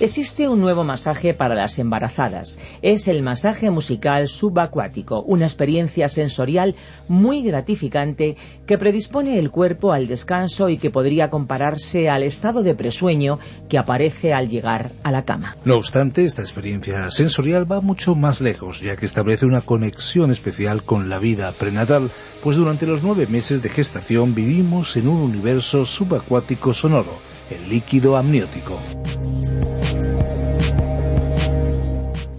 Existe un nuevo masaje para las embarazadas. Es el masaje musical subacuático, una experiencia sensorial muy gratificante que predispone el cuerpo al descanso y que podría compararse al estado de presueño que aparece al llegar a la cama. No obstante, esta experiencia sensorial va mucho más lejos, ya que establece una conexión especial con la vida prenatal, pues durante los nueve meses de gestación vivimos en un universo subacuático sonoro, el líquido amniótico.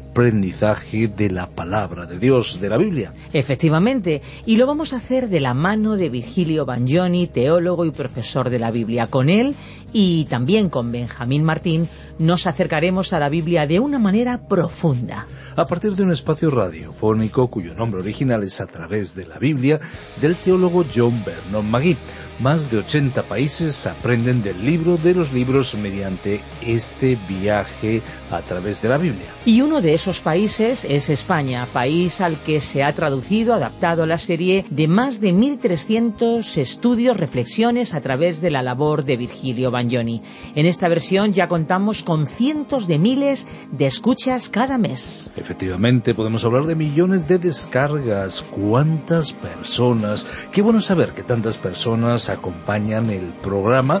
aprendizaje de la palabra de Dios, de la Biblia. Efectivamente, y lo vamos a hacer de la mano de Virgilio Bagnoni, teólogo y profesor de la Biblia. Con él y también con Benjamín Martín nos acercaremos a la Biblia de una manera profunda. A partir de un espacio radiofónico cuyo nombre original es A través de la Biblia, del teólogo John Vernon Magui más de 80 países aprenden del libro de los libros mediante este viaje a través de la Biblia. Y uno de esos países es España, país al que se ha traducido, adaptado la serie de más de 1.300 estudios, reflexiones a través de la labor de Virgilio Bagnoni. En esta versión ya contamos con cientos de miles de escuchas cada mes. Efectivamente, podemos hablar de millones de descargas. ¿Cuántas personas? Qué bueno saber que tantas personas acompañan el programa.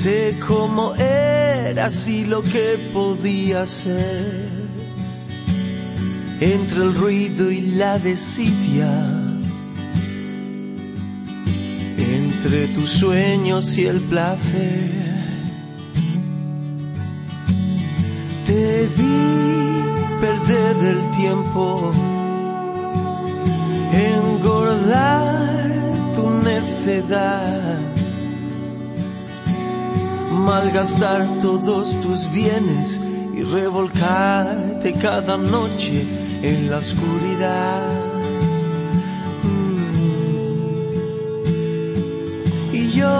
Sé cómo eras y lo que podía ser. Entre el ruido y la desidia, entre tus sueños y el placer, te vi perder el tiempo. Engordar malgastar todos tus bienes y revolcarte cada noche en la oscuridad. Y yo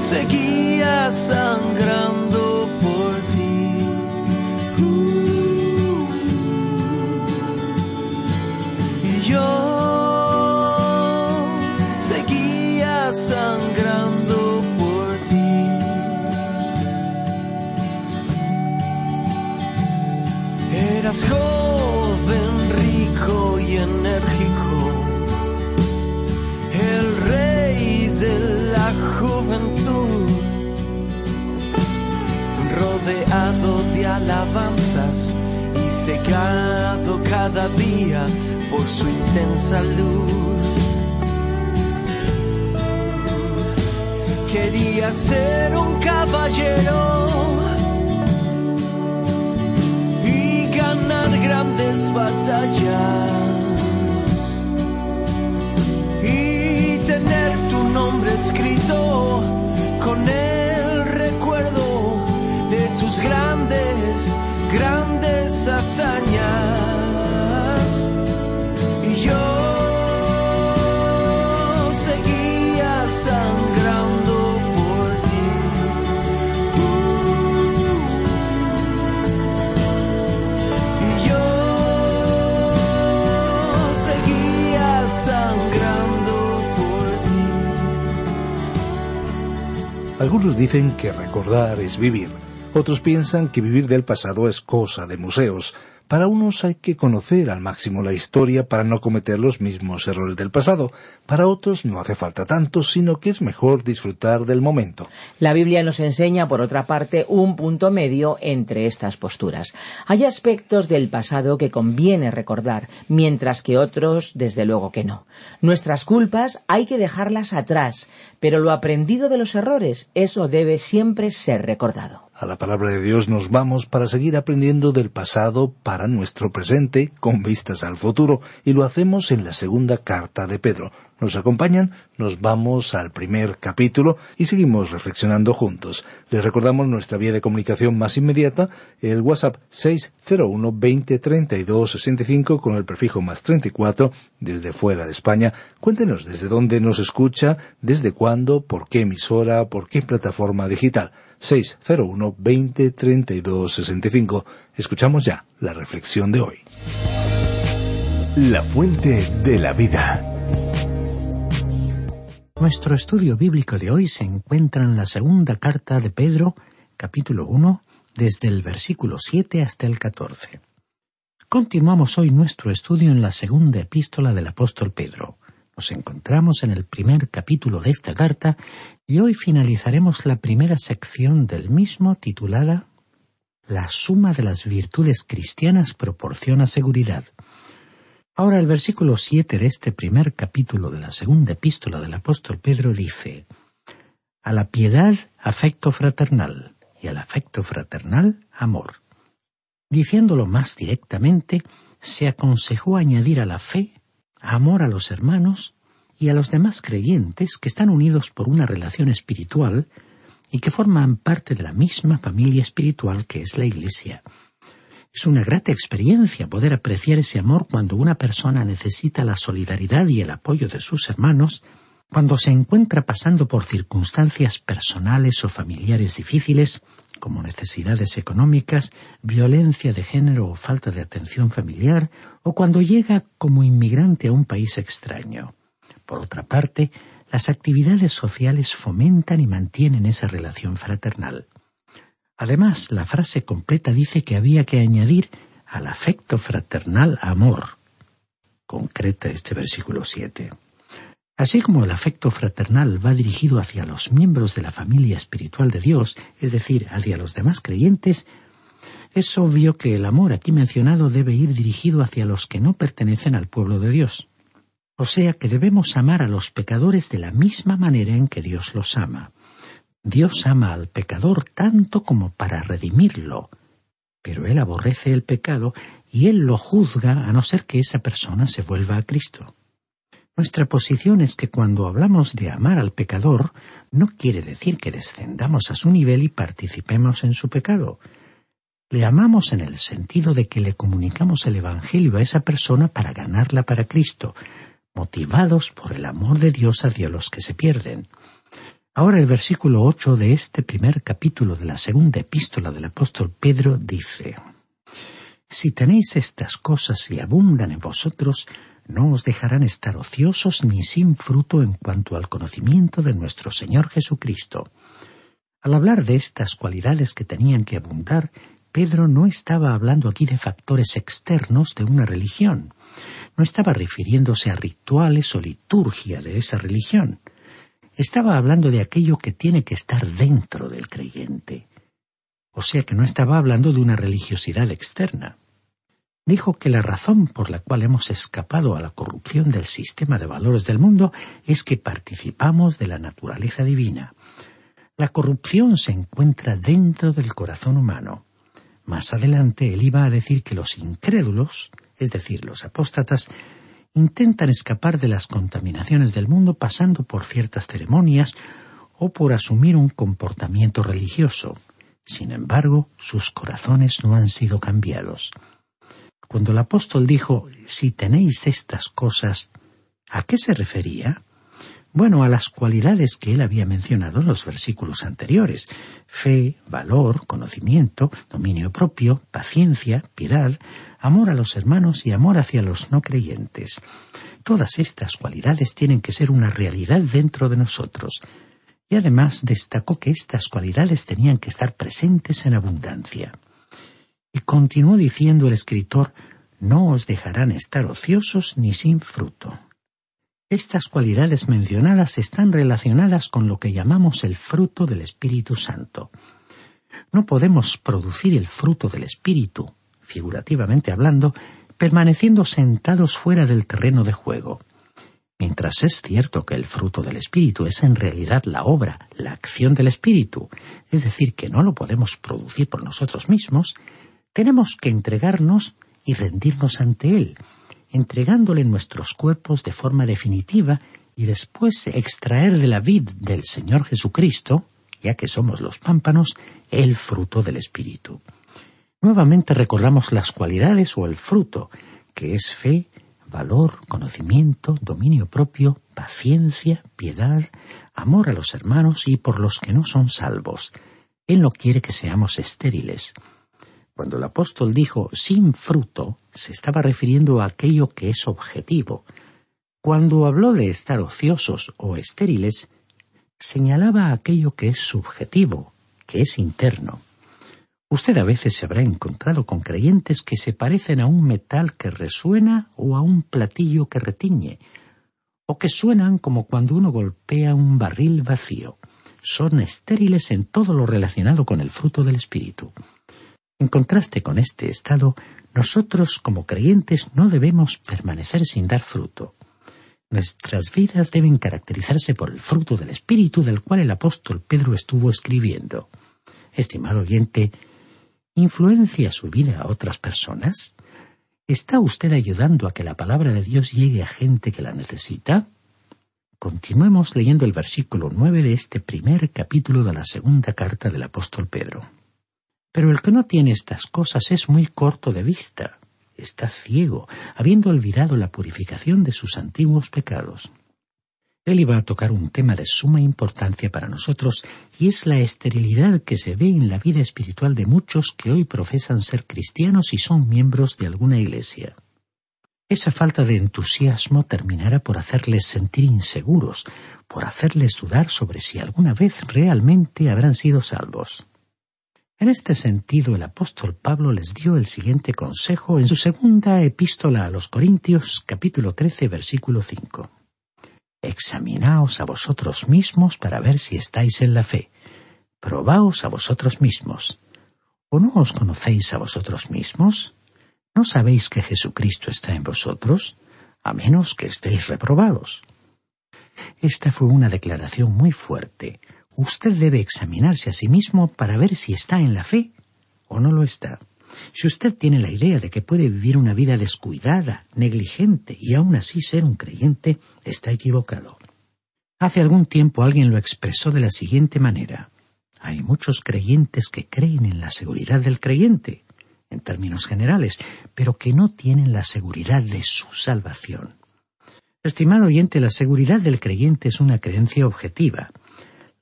seguía sangrando Eras joven, rico y enérgico, el rey de la juventud, rodeado de alabanzas y cegado cada día por su intensa luz. Quería ser un caballero ganar grandes batallas y tener tu nombre escrito con el recuerdo de tus grandes, grandes hazañas. Algunos dicen que recordar es vivir. Otros piensan que vivir del pasado es cosa de museos. Para unos hay que conocer al máximo la historia para no cometer los mismos errores del pasado. Para otros no hace falta tanto, sino que es mejor disfrutar del momento. La Biblia nos enseña, por otra parte, un punto medio entre estas posturas. Hay aspectos del pasado que conviene recordar, mientras que otros, desde luego que no. Nuestras culpas hay que dejarlas atrás, pero lo aprendido de los errores, eso debe siempre ser recordado. A la palabra de Dios nos vamos para seguir aprendiendo del pasado para nuestro presente con vistas al futuro y lo hacemos en la segunda carta de Pedro. ¿Nos acompañan? Nos vamos al primer capítulo y seguimos reflexionando juntos. Les recordamos nuestra vía de comunicación más inmediata, el WhatsApp 601 20 32 65 con el prefijo más 34 desde fuera de España. Cuéntenos desde dónde nos escucha, desde cuándo, por qué emisora, por qué plataforma digital. 601 20 32 65. Escuchamos ya la reflexión de hoy. La fuente de la vida. Nuestro estudio bíblico de hoy se encuentra en la segunda carta de Pedro, capítulo 1, desde el versículo 7 hasta el 14. Continuamos hoy nuestro estudio en la segunda epístola del apóstol Pedro. Nos encontramos en el primer capítulo de esta carta y hoy finalizaremos la primera sección del mismo titulada La suma de las virtudes cristianas proporciona seguridad. Ahora el versículo siete de este primer capítulo de la segunda epístola del apóstol Pedro dice A la piedad afecto fraternal y al afecto fraternal amor. Diciéndolo más directamente, se aconsejó añadir a la fe amor a los hermanos y a los demás creyentes que están unidos por una relación espiritual y que forman parte de la misma familia espiritual que es la Iglesia. Es una grata experiencia poder apreciar ese amor cuando una persona necesita la solidaridad y el apoyo de sus hermanos, cuando se encuentra pasando por circunstancias personales o familiares difíciles, como necesidades económicas, violencia de género o falta de atención familiar, o cuando llega como inmigrante a un país extraño. Por otra parte, las actividades sociales fomentan y mantienen esa relación fraternal. Además, la frase completa dice que había que añadir al afecto fraternal amor. Concreta este versículo 7. Así como el afecto fraternal va dirigido hacia los miembros de la familia espiritual de Dios, es decir, hacia los demás creyentes, es obvio que el amor aquí mencionado debe ir dirigido hacia los que no pertenecen al pueblo de Dios. O sea que debemos amar a los pecadores de la misma manera en que Dios los ama. Dios ama al pecador tanto como para redimirlo, pero Él aborrece el pecado y Él lo juzga a no ser que esa persona se vuelva a Cristo. Nuestra posición es que cuando hablamos de amar al pecador, no quiere decir que descendamos a su nivel y participemos en su pecado. Le amamos en el sentido de que le comunicamos el Evangelio a esa persona para ganarla para Cristo, motivados por el amor de Dios hacia los que se pierden. Ahora el versículo ocho de este primer capítulo de la segunda epístola del apóstol Pedro dice Si tenéis estas cosas y abundan en vosotros, no os dejarán estar ociosos ni sin fruto en cuanto al conocimiento de nuestro Señor Jesucristo. Al hablar de estas cualidades que tenían que abundar, Pedro no estaba hablando aquí de factores externos de una religión, no estaba refiriéndose a rituales o liturgia de esa religión, estaba hablando de aquello que tiene que estar dentro del creyente. O sea que no estaba hablando de una religiosidad externa. dijo que la razón por la cual hemos escapado a la corrupción del sistema de valores del mundo es que participamos de la naturaleza divina. La corrupción se encuentra dentro del corazón humano. Más adelante él iba a decir que los incrédulos, es decir, los apóstatas, intentan escapar de las contaminaciones del mundo pasando por ciertas ceremonias o por asumir un comportamiento religioso. Sin embargo, sus corazones no han sido cambiados. Cuando el apóstol dijo, si tenéis estas cosas, ¿a qué se refería? Bueno, a las cualidades que él había mencionado en los versículos anteriores. Fe, valor, conocimiento, dominio propio, paciencia, piedad, amor a los hermanos y amor hacia los no creyentes. Todas estas cualidades tienen que ser una realidad dentro de nosotros. Y además destacó que estas cualidades tenían que estar presentes en abundancia. Y continuó diciendo el escritor, no os dejarán estar ociosos ni sin fruto. Estas cualidades mencionadas están relacionadas con lo que llamamos el fruto del Espíritu Santo. No podemos producir el fruto del Espíritu, figurativamente hablando, permaneciendo sentados fuera del terreno de juego. Mientras es cierto que el fruto del Espíritu es en realidad la obra, la acción del Espíritu, es decir, que no lo podemos producir por nosotros mismos, tenemos que entregarnos y rendirnos ante Él, entregándole nuestros cuerpos de forma definitiva y después extraer de la vid del Señor Jesucristo, ya que somos los pámpanos, el fruto del Espíritu. Nuevamente recordamos las cualidades o el fruto, que es fe, valor, conocimiento, dominio propio, paciencia, piedad, amor a los hermanos y por los que no son salvos. Él no quiere que seamos estériles. Cuando el apóstol dijo sin fruto, se estaba refiriendo a aquello que es objetivo. Cuando habló de estar ociosos o estériles, señalaba aquello que es subjetivo, que es interno. Usted a veces se habrá encontrado con creyentes que se parecen a un metal que resuena o a un platillo que retiñe, o que suenan como cuando uno golpea un barril vacío. Son estériles en todo lo relacionado con el fruto del Espíritu. En contraste con este estado, nosotros como creyentes no debemos permanecer sin dar fruto. Nuestras vidas deben caracterizarse por el fruto del Espíritu del cual el apóstol Pedro estuvo escribiendo. Estimado oyente, ¿influencia su vida a otras personas? ¿Está usted ayudando a que la palabra de Dios llegue a gente que la necesita? Continuemos leyendo el versículo nueve de este primer capítulo de la segunda carta del apóstol Pedro. Pero el que no tiene estas cosas es muy corto de vista, está ciego, habiendo olvidado la purificación de sus antiguos pecados. Él iba a tocar un tema de suma importancia para nosotros, y es la esterilidad que se ve en la vida espiritual de muchos que hoy profesan ser cristianos y son miembros de alguna iglesia. Esa falta de entusiasmo terminará por hacerles sentir inseguros, por hacerles dudar sobre si alguna vez realmente habrán sido salvos. En este sentido, el apóstol Pablo les dio el siguiente consejo en su segunda epístola a los Corintios, capítulo 13, versículo 5. Examinaos a vosotros mismos para ver si estáis en la fe. Probaos a vosotros mismos. ¿O no os conocéis a vosotros mismos? ¿No sabéis que Jesucristo está en vosotros? A menos que estéis reprobados. Esta fue una declaración muy fuerte, Usted debe examinarse a sí mismo para ver si está en la fe o no lo está. Si usted tiene la idea de que puede vivir una vida descuidada, negligente y aún así ser un creyente, está equivocado. Hace algún tiempo alguien lo expresó de la siguiente manera. Hay muchos creyentes que creen en la seguridad del creyente, en términos generales, pero que no tienen la seguridad de su salvación. Estimado oyente, la seguridad del creyente es una creencia objetiva,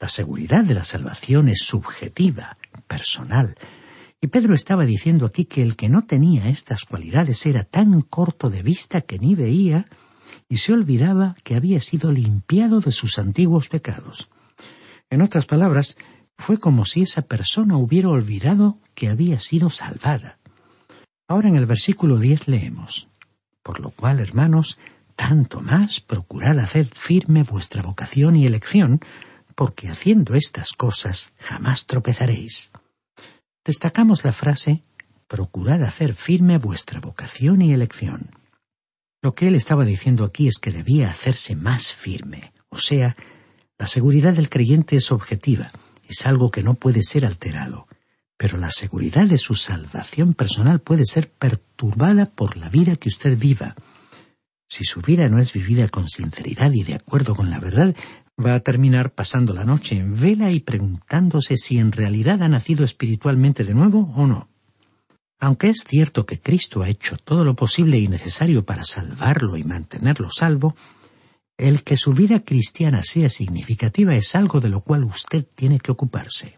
la seguridad de la salvación es subjetiva, personal. Y Pedro estaba diciendo aquí que el que no tenía estas cualidades era tan corto de vista que ni veía y se olvidaba que había sido limpiado de sus antiguos pecados. En otras palabras, fue como si esa persona hubiera olvidado que había sido salvada. Ahora en el versículo diez leemos Por lo cual, hermanos, tanto más procurad hacer firme vuestra vocación y elección, porque haciendo estas cosas jamás tropezaréis. Destacamos la frase procurad hacer firme vuestra vocación y elección. Lo que él estaba diciendo aquí es que debía hacerse más firme, o sea, la seguridad del creyente es objetiva, es algo que no puede ser alterado, pero la seguridad de su salvación personal puede ser perturbada por la vida que usted viva. Si su vida no es vivida con sinceridad y de acuerdo con la verdad, va a terminar pasando la noche en vela y preguntándose si en realidad ha nacido espiritualmente de nuevo o no. Aunque es cierto que Cristo ha hecho todo lo posible y necesario para salvarlo y mantenerlo salvo, el que su vida cristiana sea significativa es algo de lo cual usted tiene que ocuparse.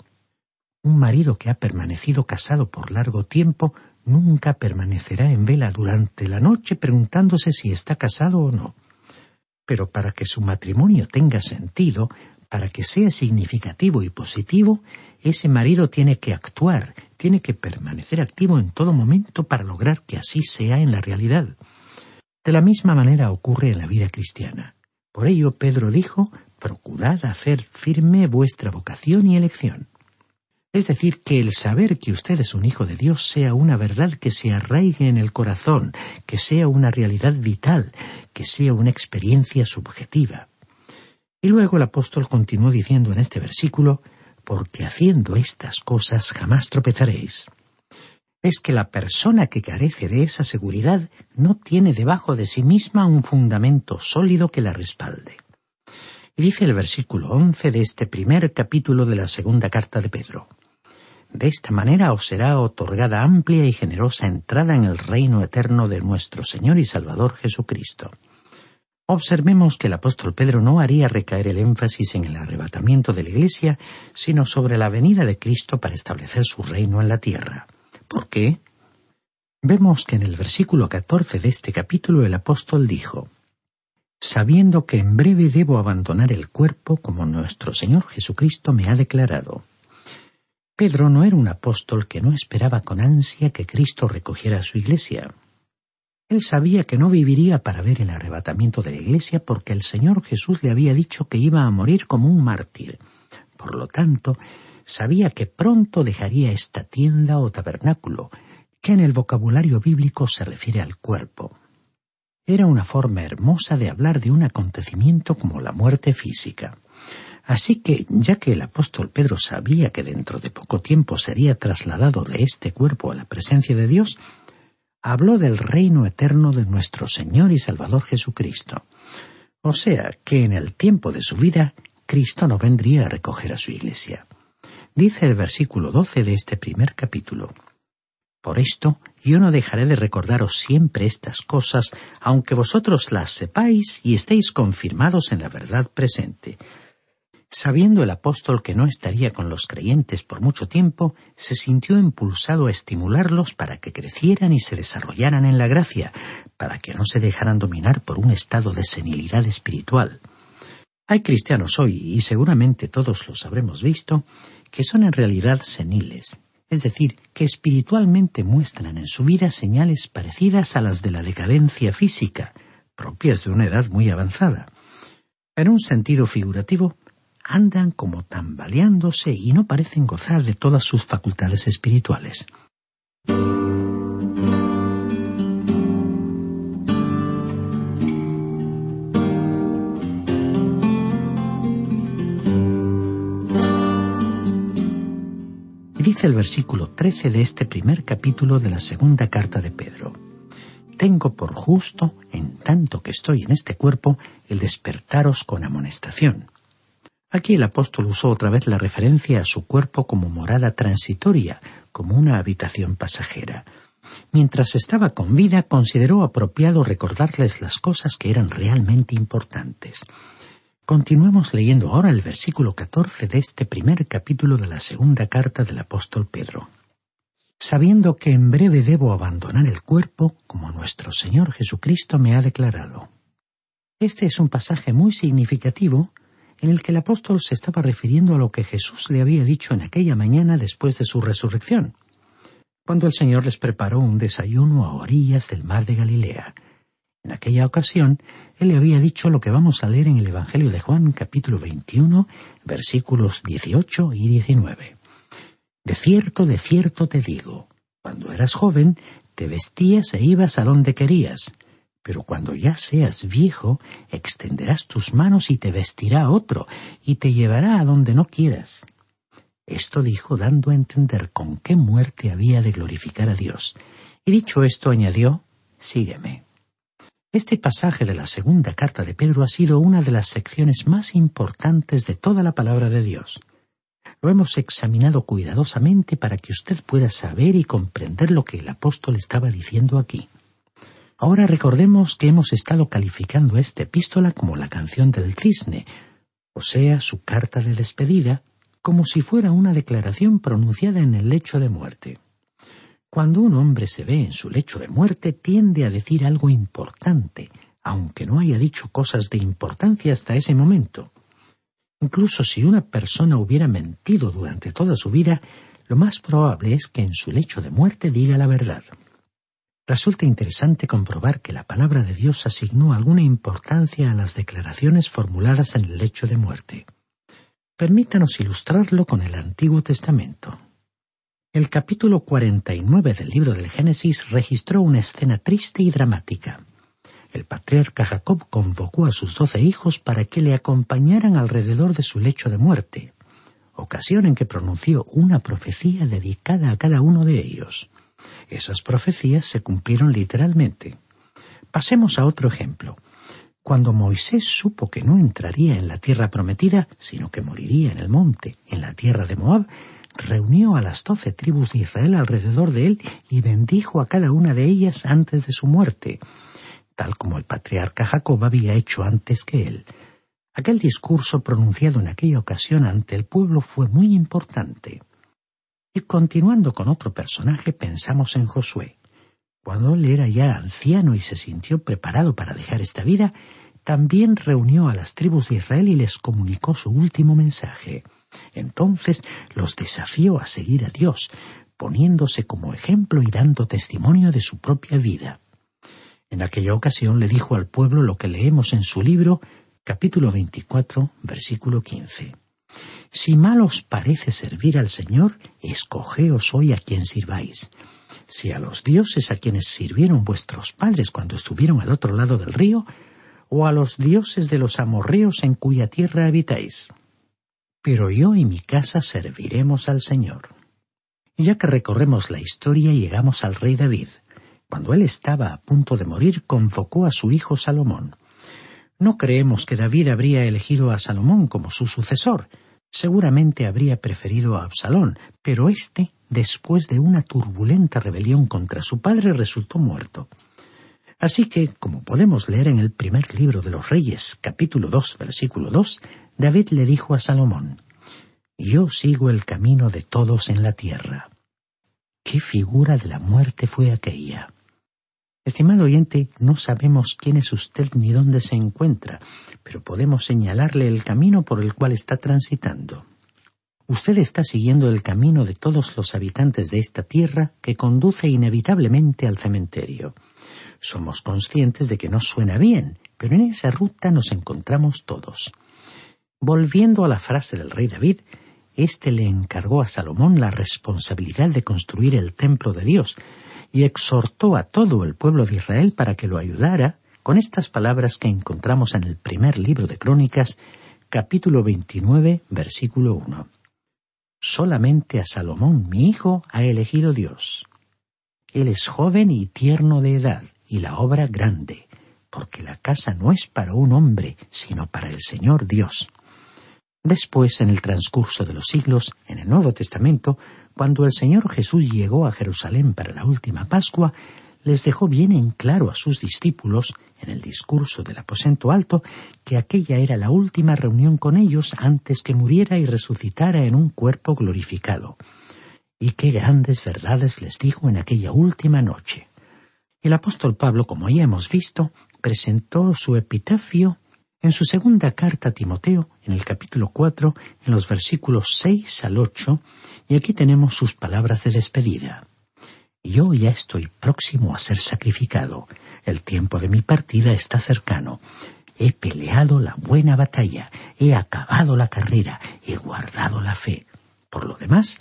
Un marido que ha permanecido casado por largo tiempo nunca permanecerá en vela durante la noche preguntándose si está casado o no. Pero para que su matrimonio tenga sentido, para que sea significativo y positivo, ese marido tiene que actuar, tiene que permanecer activo en todo momento para lograr que así sea en la realidad. De la misma manera ocurre en la vida cristiana. Por ello Pedro dijo, procurad hacer firme vuestra vocación y elección. Es decir, que el saber que usted es un hijo de Dios sea una verdad que se arraigue en el corazón, que sea una realidad vital, que sea una experiencia subjetiva. Y luego el apóstol continuó diciendo en este versículo, porque haciendo estas cosas jamás tropezaréis. Es que la persona que carece de esa seguridad no tiene debajo de sí misma un fundamento sólido que la respalde. Y dice el versículo once de este primer capítulo de la segunda carta de Pedro. De esta manera os será otorgada amplia y generosa entrada en el reino eterno de nuestro Señor y Salvador Jesucristo. Observemos que el apóstol Pedro no haría recaer el énfasis en el arrebatamiento de la Iglesia, sino sobre la venida de Cristo para establecer su reino en la tierra. ¿Por qué? Vemos que en el versículo 14 de este capítulo el apóstol dijo, Sabiendo que en breve debo abandonar el cuerpo como nuestro Señor Jesucristo me ha declarado. Pedro no era un apóstol que no esperaba con ansia que Cristo recogiera su iglesia. Él sabía que no viviría para ver el arrebatamiento de la iglesia porque el Señor Jesús le había dicho que iba a morir como un mártir. Por lo tanto, sabía que pronto dejaría esta tienda o tabernáculo, que en el vocabulario bíblico se refiere al cuerpo. Era una forma hermosa de hablar de un acontecimiento como la muerte física. Así que, ya que el apóstol Pedro sabía que dentro de poco tiempo sería trasladado de este cuerpo a la presencia de Dios, habló del reino eterno de nuestro Señor y Salvador Jesucristo. O sea que en el tiempo de su vida Cristo no vendría a recoger a su iglesia. Dice el versículo doce de este primer capítulo. Por esto yo no dejaré de recordaros siempre estas cosas, aunque vosotros las sepáis y estéis confirmados en la verdad presente Sabiendo el apóstol que no estaría con los creyentes por mucho tiempo, se sintió impulsado a estimularlos para que crecieran y se desarrollaran en la gracia, para que no se dejaran dominar por un estado de senilidad espiritual. Hay cristianos hoy, y seguramente todos los habremos visto, que son en realidad seniles, es decir, que espiritualmente muestran en su vida señales parecidas a las de la decadencia física, propias de una edad muy avanzada. En un sentido figurativo, andan como tambaleándose y no parecen gozar de todas sus facultades espirituales. dice el versículo 13 de este primer capítulo de la segunda carta de Pedro. Tengo por justo, en tanto que estoy en este cuerpo, el despertaros con amonestación. Aquí el apóstol usó otra vez la referencia a su cuerpo como morada transitoria, como una habitación pasajera. Mientras estaba con vida, consideró apropiado recordarles las cosas que eran realmente importantes. Continuemos leyendo ahora el versículo 14 de este primer capítulo de la segunda carta del apóstol Pedro. Sabiendo que en breve debo abandonar el cuerpo, como nuestro Señor Jesucristo me ha declarado. Este es un pasaje muy significativo en el que el apóstol se estaba refiriendo a lo que Jesús le había dicho en aquella mañana después de su resurrección, cuando el Señor les preparó un desayuno a orillas del mar de Galilea. En aquella ocasión, Él le había dicho lo que vamos a leer en el Evangelio de Juan capítulo 21, versículos 18 y 19. De cierto, de cierto te digo, Cuando eras joven, te vestías e ibas a donde querías, pero cuando ya seas viejo, extenderás tus manos y te vestirá otro, y te llevará a donde no quieras. Esto dijo dando a entender con qué muerte había de glorificar a Dios. Y dicho esto añadió, Sígueme. Este pasaje de la segunda carta de Pedro ha sido una de las secciones más importantes de toda la palabra de Dios. Lo hemos examinado cuidadosamente para que usted pueda saber y comprender lo que el apóstol estaba diciendo aquí. Ahora recordemos que hemos estado calificando esta epístola como la canción del cisne, o sea, su carta de despedida, como si fuera una declaración pronunciada en el lecho de muerte. Cuando un hombre se ve en su lecho de muerte tiende a decir algo importante, aunque no haya dicho cosas de importancia hasta ese momento. Incluso si una persona hubiera mentido durante toda su vida, lo más probable es que en su lecho de muerte diga la verdad. Resulta interesante comprobar que la palabra de Dios asignó alguna importancia a las declaraciones formuladas en el lecho de muerte. Permítanos ilustrarlo con el Antiguo Testamento. El capítulo 49 del libro del Génesis registró una escena triste y dramática. El patriarca Jacob convocó a sus doce hijos para que le acompañaran alrededor de su lecho de muerte, ocasión en que pronunció una profecía dedicada a cada uno de ellos. Esas profecías se cumplieron literalmente. Pasemos a otro ejemplo. Cuando Moisés supo que no entraría en la tierra prometida, sino que moriría en el monte, en la tierra de Moab, reunió a las doce tribus de Israel alrededor de él y bendijo a cada una de ellas antes de su muerte, tal como el patriarca Jacob había hecho antes que él. Aquel discurso pronunciado en aquella ocasión ante el pueblo fue muy importante. Y continuando con otro personaje, pensamos en Josué. Cuando él era ya anciano y se sintió preparado para dejar esta vida, también reunió a las tribus de Israel y les comunicó su último mensaje. Entonces los desafió a seguir a Dios, poniéndose como ejemplo y dando testimonio de su propia vida. En aquella ocasión le dijo al pueblo lo que leemos en su libro, capítulo 24, versículo 15. Si mal os parece servir al Señor, escogeos hoy a quien sirváis si a los dioses a quienes sirvieron vuestros padres cuando estuvieron al otro lado del río, o a los dioses de los amorreos en cuya tierra habitáis. Pero yo y mi casa serviremos al Señor. Ya que recorremos la historia llegamos al rey David. Cuando él estaba a punto de morir, convocó a su hijo Salomón. No creemos que David habría elegido a Salomón como su sucesor. Seguramente habría preferido a Absalón, pero éste después de una turbulenta rebelión contra su padre, resultó muerto. Así que, como podemos leer en el primer libro de los Reyes, capítulo 2, versículo 2, David le dijo a Salomón, Yo sigo el camino de todos en la tierra. ¿Qué figura de la muerte fue aquella? Estimado oyente, no sabemos quién es usted ni dónde se encuentra, pero podemos señalarle el camino por el cual está transitando. Usted está siguiendo el camino de todos los habitantes de esta tierra que conduce inevitablemente al cementerio. Somos conscientes de que no suena bien, pero en esa ruta nos encontramos todos. Volviendo a la frase del rey David, éste le encargó a Salomón la responsabilidad de construir el templo de Dios y exhortó a todo el pueblo de Israel para que lo ayudara con estas palabras que encontramos en el primer libro de Crónicas, capítulo 29, versículo 1. Solamente a Salomón, mi hijo, ha elegido Dios. Él es joven y tierno de edad, y la obra grande, porque la casa no es para un hombre, sino para el Señor Dios. Después, en el transcurso de los siglos, en el Nuevo Testamento, cuando el Señor Jesús llegó a Jerusalén para la última Pascua, les dejó bien en claro a sus discípulos, en el discurso del aposento alto, que aquella era la última reunión con ellos antes que muriera y resucitara en un cuerpo glorificado. Y qué grandes verdades les dijo en aquella última noche. El apóstol Pablo, como ya hemos visto, presentó su epitafio en su segunda carta a Timoteo, en el capítulo cuatro, en los versículos seis al ocho, y aquí tenemos sus palabras de despedida. Yo ya estoy próximo a ser sacrificado. El tiempo de mi partida está cercano. He peleado la buena batalla, he acabado la carrera, he guardado la fe. Por lo demás,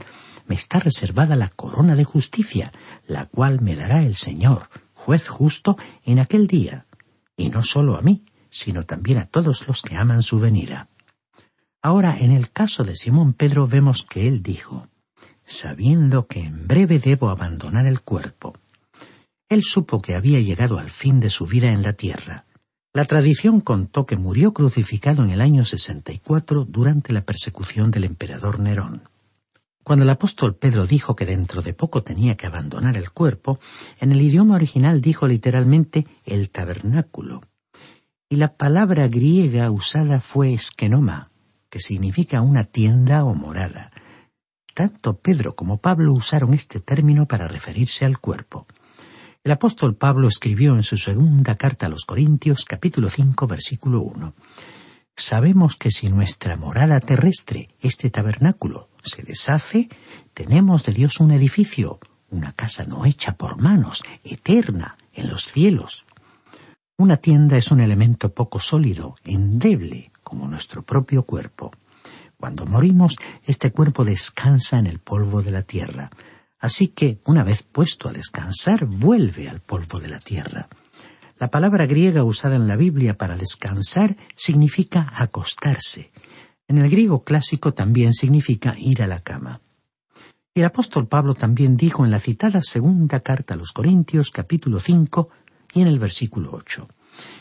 me está reservada la corona de justicia, la cual me dará el Señor, juez justo, en aquel día, y no solo a mí, sino también a todos los que aman su venida. Ahora, en el caso de Simón Pedro vemos que él dijo, sabiendo que en breve debo abandonar el cuerpo. Él supo que había llegado al fin de su vida en la tierra. La tradición contó que murió crucificado en el año 64 durante la persecución del emperador Nerón. Cuando el apóstol Pedro dijo que dentro de poco tenía que abandonar el cuerpo, en el idioma original dijo literalmente el tabernáculo. Y la palabra griega usada fue eskenoma, que significa una tienda o morada. Tanto Pedro como Pablo usaron este término para referirse al cuerpo. El apóstol Pablo escribió en su segunda carta a los Corintios capítulo 5 versículo 1. Sabemos que si nuestra morada terrestre, este tabernáculo, se deshace, tenemos de Dios un edificio, una casa no hecha por manos, eterna, en los cielos. Una tienda es un elemento poco sólido, endeble, como nuestro propio cuerpo. Cuando morimos, este cuerpo descansa en el polvo de la tierra. Así que, una vez puesto a descansar, vuelve al polvo de la tierra. La palabra griega usada en la Biblia para descansar significa acostarse. En el griego clásico también significa ir a la cama. El apóstol Pablo también dijo en la citada segunda carta a los Corintios capítulo 5 y en el versículo 8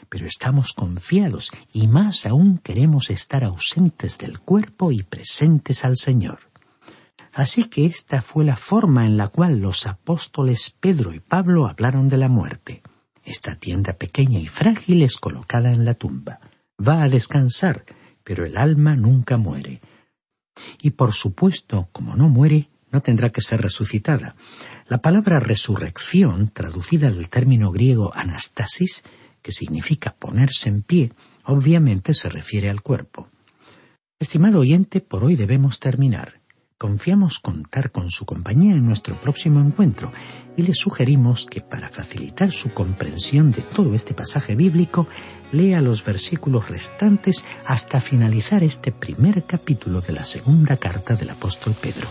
pero estamos confiados y más aún queremos estar ausentes del cuerpo y presentes al Señor. Así que esta fue la forma en la cual los apóstoles Pedro y Pablo hablaron de la muerte. Esta tienda pequeña y frágil es colocada en la tumba. Va a descansar, pero el alma nunca muere. Y por supuesto, como no muere, no tendrá que ser resucitada. La palabra resurrección, traducida del término griego anastasis, que significa ponerse en pie, obviamente se refiere al cuerpo. Estimado oyente, por hoy debemos terminar. Confiamos contar con su compañía en nuestro próximo encuentro y le sugerimos que para facilitar su comprensión de todo este pasaje bíblico, lea los versículos restantes hasta finalizar este primer capítulo de la segunda carta del apóstol Pedro.